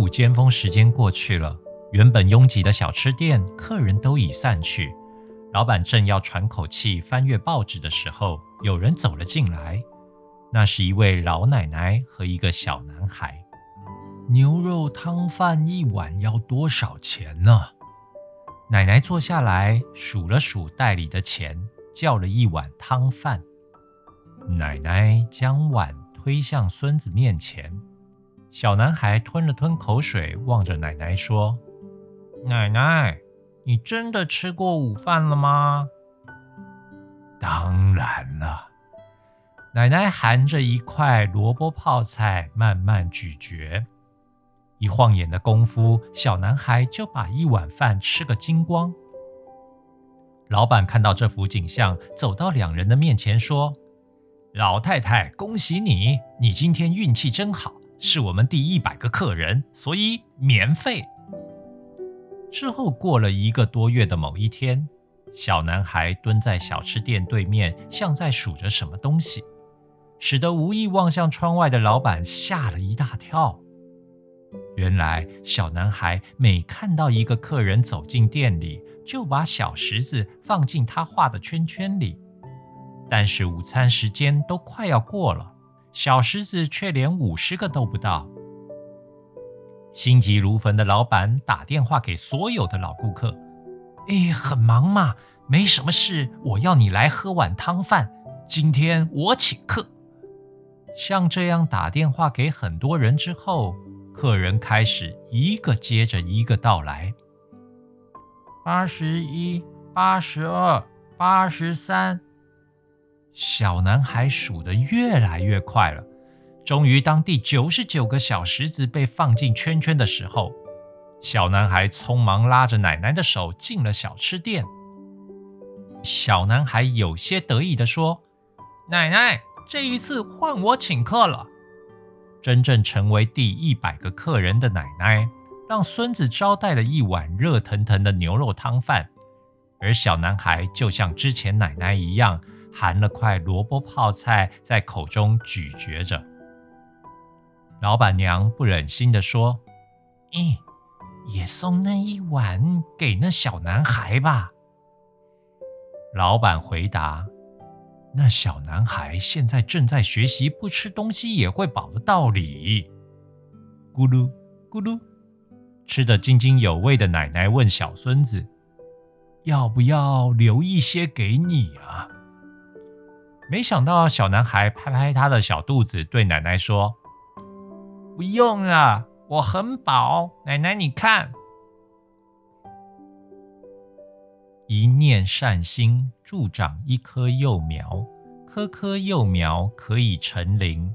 午尖峰时间过去了，原本拥挤的小吃店客人都已散去。老板正要喘口气翻阅报纸的时候，有人走了进来。那是一位老奶奶和一个小男孩。牛肉汤饭一碗要多少钱呢？奶奶坐下来数了数袋里的钱，叫了一碗汤饭。奶奶将碗推向孙子面前。小男孩吞了吞口水，望着奶奶说：“奶奶，你真的吃过午饭了吗？”“当然了。”奶奶含着一块萝卜泡菜，慢慢咀嚼。一晃眼的功夫，小男孩就把一碗饭吃个精光。老板看到这幅景象，走到两人的面前说：“老太太，恭喜你，你今天运气真好。”是我们第一百个客人，所以免费。之后过了一个多月的某一天，小男孩蹲在小吃店对面，像在数着什么东西，使得无意望向窗外的老板吓了一大跳。原来，小男孩每看到一个客人走进店里，就把小石子放进他画的圈圈里。但是午餐时间都快要过了。小石子却连五十个都不到，心急如焚的老板打电话给所有的老顾客：“哎，很忙嘛，没什么事，我要你来喝碗汤饭，今天我请客。”像这样打电话给很多人之后，客人开始一个接着一个到来：八十一、八十二、八十三。小男孩数得越来越快了，终于当第九十九个小石子被放进圈圈的时候，小男孩匆忙拉着奶奶的手进了小吃店。小男孩有些得意地说：“奶奶，这一次换我请客了。”真正成为第一百个客人的奶奶，让孙子招待了一碗热腾腾的牛肉汤饭，而小男孩就像之前奶奶一样。含了块萝卜泡菜在口中咀嚼着，老板娘不忍心地说：“咦，也送那一碗给那小男孩吧。”老板回答：“那小男孩现在正在学习不吃东西也会饱的道理。”咕噜咕噜，吃得津津有味的奶奶问小孙子：“要不要留一些给你啊？”没想到，小男孩拍拍他的小肚子，对奶奶说：“不用了，我很饱。奶奶，你看，一念善心助长一棵幼苗，棵棵幼苗可以成林。”